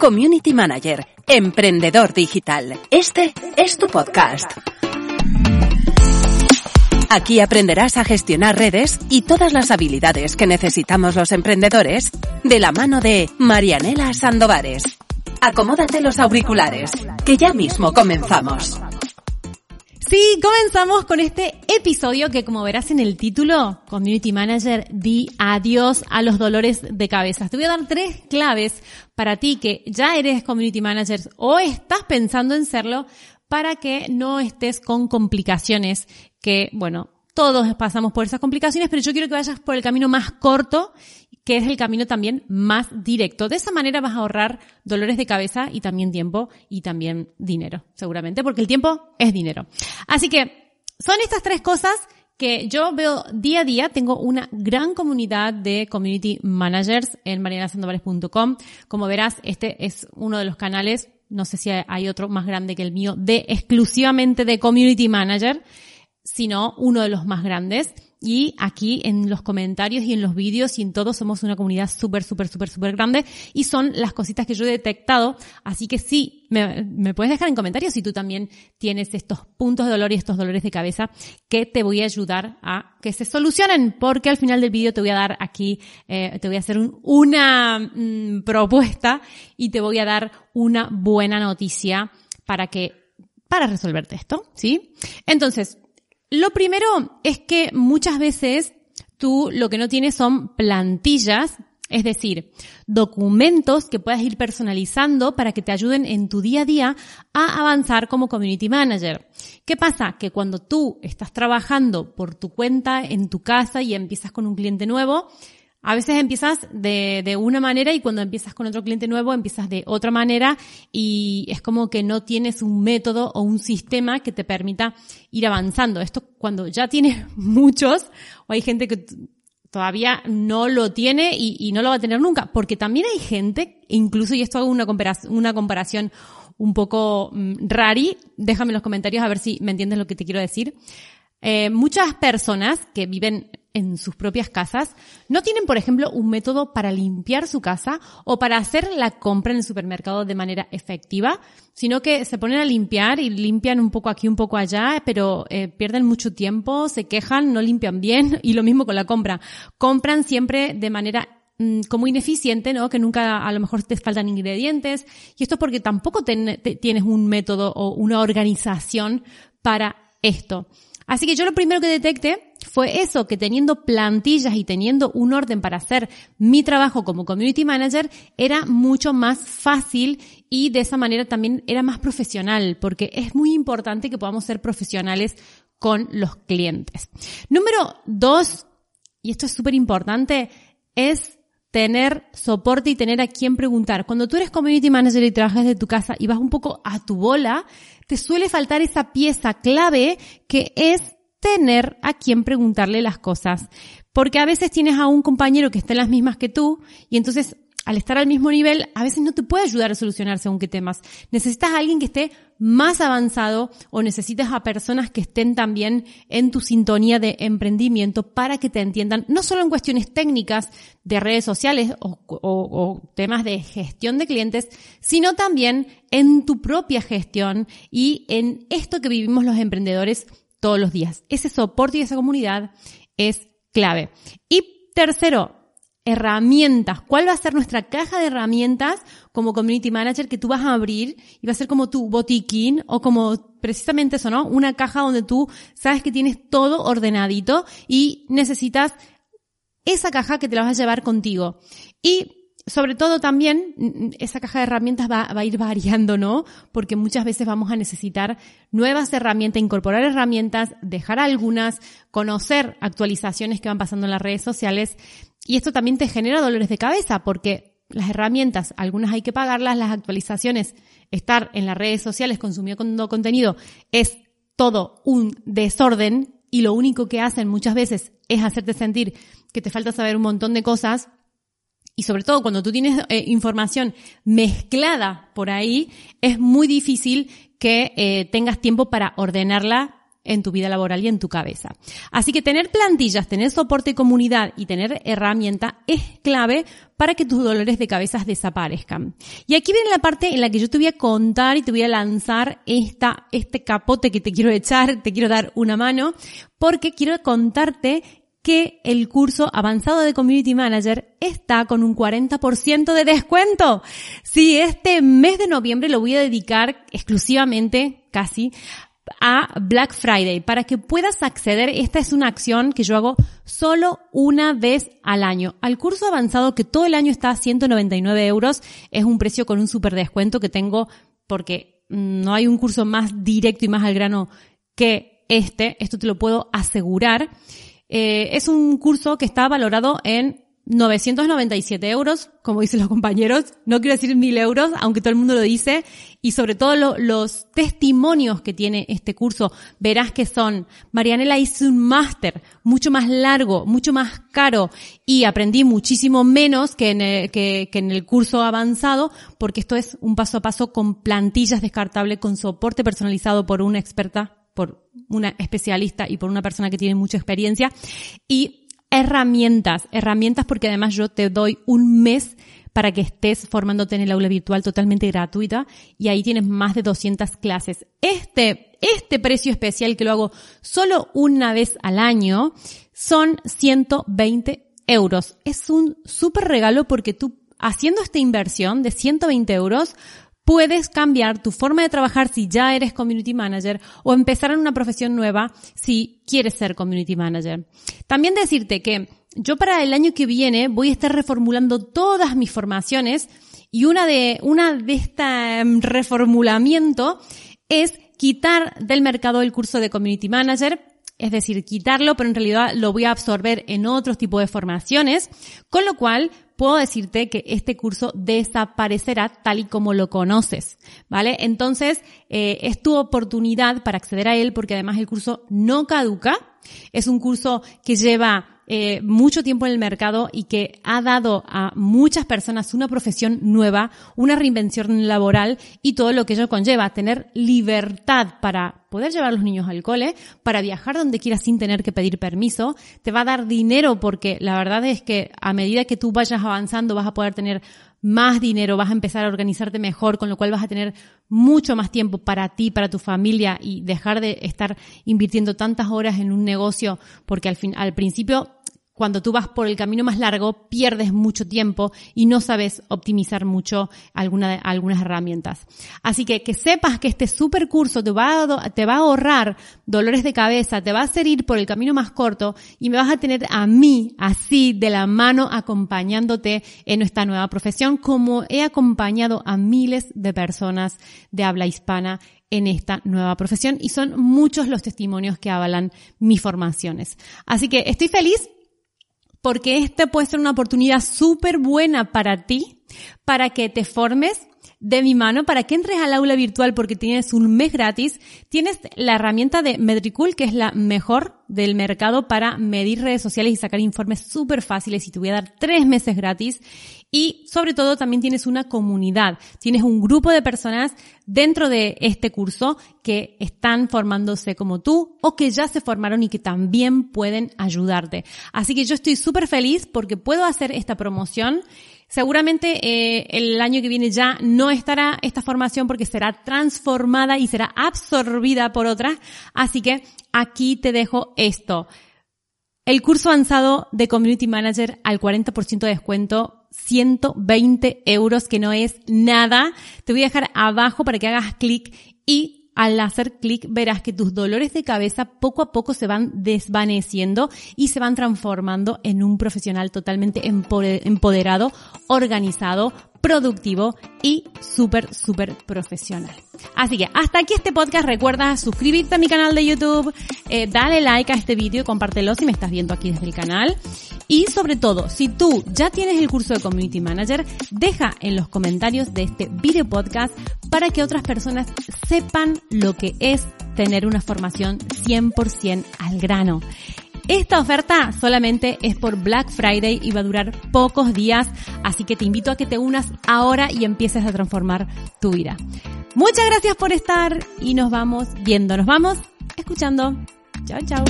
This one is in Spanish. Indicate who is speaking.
Speaker 1: Community Manager, emprendedor digital. Este es tu podcast. Aquí aprenderás a gestionar redes y todas las habilidades que necesitamos los emprendedores de la mano de Marianela Sandovares. Acomódate los auriculares, que ya mismo comenzamos.
Speaker 2: Sí, comenzamos con este episodio que como verás en el título, Community Manager, di adiós a los dolores de cabeza. Te voy a dar tres claves para ti que ya eres Community Manager o estás pensando en serlo para que no estés con complicaciones que, bueno, todos pasamos por esas complicaciones, pero yo quiero que vayas por el camino más corto que es el camino también más directo. De esa manera vas a ahorrar dolores de cabeza y también tiempo y también dinero, seguramente, porque el tiempo es dinero. Así que son estas tres cosas que yo veo día a día. Tengo una gran comunidad de community managers en marianasandovares.com. Como verás, este es uno de los canales, no sé si hay otro más grande que el mío, de exclusivamente de community manager, sino uno de los más grandes. Y aquí en los comentarios y en los vídeos y en todo somos una comunidad súper, súper, súper, súper grande y son las cositas que yo he detectado. Así que sí, me, puedes dejar en comentarios si tú también tienes estos puntos de dolor y estos dolores de cabeza que te voy a ayudar a que se solucionen porque al final del vídeo te voy a dar aquí, eh, te voy a hacer una mm, propuesta y te voy a dar una buena noticia para que para resolverte esto, ¿sí? Entonces, lo primero es que muchas veces tú lo que no tienes son plantillas, es decir, documentos que puedas ir personalizando para que te ayuden en tu día a día a avanzar como community manager. ¿Qué pasa? Que cuando tú estás trabajando por tu cuenta en tu casa y empiezas con un cliente nuevo, a veces empiezas de, de, una manera y cuando empiezas con otro cliente nuevo empiezas de otra manera y es como que no tienes un método o un sistema que te permita ir avanzando. Esto cuando ya tienes muchos o hay gente que todavía no lo tiene y, no lo va a tener nunca, porque también hay gente, incluso y esto hago una comparación, una comparación un poco mm, rari, déjame en los comentarios a ver si me entiendes lo que te quiero decir. Eh, muchas personas que viven en sus propias casas no tienen, por ejemplo, un método para limpiar su casa o para hacer la compra en el supermercado de manera efectiva, sino que se ponen a limpiar y limpian un poco aquí, un poco allá, pero eh, pierden mucho tiempo, se quejan, no limpian bien y lo mismo con la compra. Compran siempre de manera mm, como ineficiente, ¿no? Que nunca a lo mejor te faltan ingredientes. Y esto es porque tampoco tienes un método o una organización para esto. Así que yo lo primero que detecté fue eso, que teniendo plantillas y teniendo un orden para hacer mi trabajo como community manager era mucho más fácil y de esa manera también era más profesional, porque es muy importante que podamos ser profesionales con los clientes. Número dos, y esto es súper importante, es tener soporte y tener a quien preguntar. Cuando tú eres community manager y trabajas de tu casa y vas un poco a tu bola, te suele faltar esa pieza clave que es tener a quien preguntarle las cosas. Porque a veces tienes a un compañero que está en las mismas que tú y entonces al estar al mismo nivel, a veces no te puede ayudar a solucionar según qué temas. Necesitas a alguien que esté más avanzado o necesitas a personas que estén también en tu sintonía de emprendimiento para que te entiendan, no solo en cuestiones técnicas de redes sociales o, temas de gestión de clientes, sino también en tu propia gestión y en esto que vivimos los emprendedores todos los días. Ese soporte y esa comunidad es clave. Y tercero, herramientas. ¿Cuál va a ser nuestra caja de herramientas como community manager que tú vas a abrir y va a ser como tu botiquín o como precisamente eso, ¿no? Una caja donde tú sabes que tienes todo ordenadito y necesitas esa caja que te la vas a llevar contigo. Y sobre todo también esa caja de herramientas va, va, a ir variando, ¿no? Porque muchas veces vamos a necesitar nuevas herramientas, incorporar herramientas, dejar algunas, conocer actualizaciones que van pasando en las redes sociales y esto también te genera dolores de cabeza porque las herramientas, algunas hay que pagarlas, las actualizaciones, estar en las redes sociales consumiendo contenido es todo un desorden y lo único que hacen muchas veces es hacerte sentir que te falta saber un montón de cosas y sobre todo cuando tú tienes eh, información mezclada por ahí, es muy difícil que eh, tengas tiempo para ordenarla en tu vida laboral y en tu cabeza. Así que tener plantillas, tener soporte y comunidad y tener herramienta es clave para que tus dolores de cabeza desaparezcan. Y aquí viene la parte en la que yo te voy a contar y te voy a lanzar esta, este capote que te quiero echar, te quiero dar una mano, porque quiero contarte que el curso avanzado de Community Manager está con un 40% de descuento. Sí, este mes de noviembre lo voy a dedicar exclusivamente, casi, a Black Friday para que puedas acceder. Esta es una acción que yo hago solo una vez al año. Al curso avanzado que todo el año está a 199 euros es un precio con un super descuento que tengo porque no hay un curso más directo y más al grano que este. Esto te lo puedo asegurar. Eh, es un curso que está valorado en 997 euros, como dicen los compañeros, no quiero decir mil euros, aunque todo el mundo lo dice, y sobre todo los testimonios que tiene este curso, verás que son, Marianela hizo un máster mucho más largo, mucho más caro, y aprendí muchísimo menos que, que en el curso avanzado, porque esto es un paso a paso con plantillas descartables, con soporte personalizado por una experta por una especialista y por una persona que tiene mucha experiencia y herramientas, herramientas porque además yo te doy un mes para que estés formándote en el aula virtual totalmente gratuita y ahí tienes más de 200 clases. Este, este precio especial que lo hago solo una vez al año son 120 euros. Es un súper regalo porque tú haciendo esta inversión de 120 euros puedes cambiar tu forma de trabajar si ya eres community manager o empezar en una profesión nueva si quieres ser community manager. También decirte que yo para el año que viene voy a estar reformulando todas mis formaciones y una de, una de este reformulamiento es quitar del mercado el curso de community manager es decir, quitarlo, pero en realidad lo voy a absorber en otros tipos de formaciones, con lo cual puedo decirte que este curso desaparecerá tal y como lo conoces, ¿vale? Entonces, eh, es tu oportunidad para acceder a él porque además el curso no caduca, es un curso que lleva eh, mucho tiempo en el mercado y que ha dado a muchas personas una profesión nueva, una reinvención laboral y todo lo que ello conlleva, tener libertad para poder llevar a los niños al cole, para viajar donde quieras sin tener que pedir permiso, te va a dar dinero porque la verdad es que a medida que tú vayas avanzando vas a poder tener más dinero, vas a empezar a organizarte mejor, con lo cual vas a tener mucho más tiempo para ti, para tu familia y dejar de estar invirtiendo tantas horas en un negocio, porque al fin, al principio cuando tú vas por el camino más largo, pierdes mucho tiempo y no sabes optimizar mucho alguna, algunas herramientas. Así que que sepas que este super curso te va, a, te va a ahorrar dolores de cabeza, te va a hacer ir por el camino más corto y me vas a tener a mí así de la mano acompañándote en esta nueva profesión como he acompañado a miles de personas de habla hispana en esta nueva profesión y son muchos los testimonios que avalan mis formaciones. Así que estoy feliz porque esta puede ser una oportunidad súper buena para ti, para que te formes de mi mano para que entres al aula virtual porque tienes un mes gratis. Tienes la herramienta de Metricool, que es la mejor del mercado para medir redes sociales y sacar informes súper fáciles y te voy a dar tres meses gratis. Y sobre todo también tienes una comunidad, tienes un grupo de personas dentro de este curso que están formándose como tú o que ya se formaron y que también pueden ayudarte. Así que yo estoy súper feliz porque puedo hacer esta promoción Seguramente eh, el año que viene ya no estará esta formación porque será transformada y será absorbida por otra. Así que aquí te dejo esto. El curso avanzado de Community Manager al 40% de descuento, 120 euros, que no es nada. Te voy a dejar abajo para que hagas clic y al hacer clic verás que tus dolores de cabeza poco a poco se van desvaneciendo y se van transformando en un profesional totalmente empoderado, organizado, productivo y súper, súper profesional. Así que hasta aquí este podcast. Recuerda suscribirte a mi canal de YouTube, eh, dale like a este vídeo y compártelo si me estás viendo aquí desde el canal. Y sobre todo, si tú ya tienes el curso de Community Manager, deja en los comentarios de este video podcast para que otras personas sepan lo que es tener una formación 100% al grano. Esta oferta solamente es por Black Friday y va a durar pocos días, así que te invito a que te unas ahora y empieces a transformar tu vida. Muchas gracias por estar y nos vamos viendo, nos vamos escuchando. Chao, chao.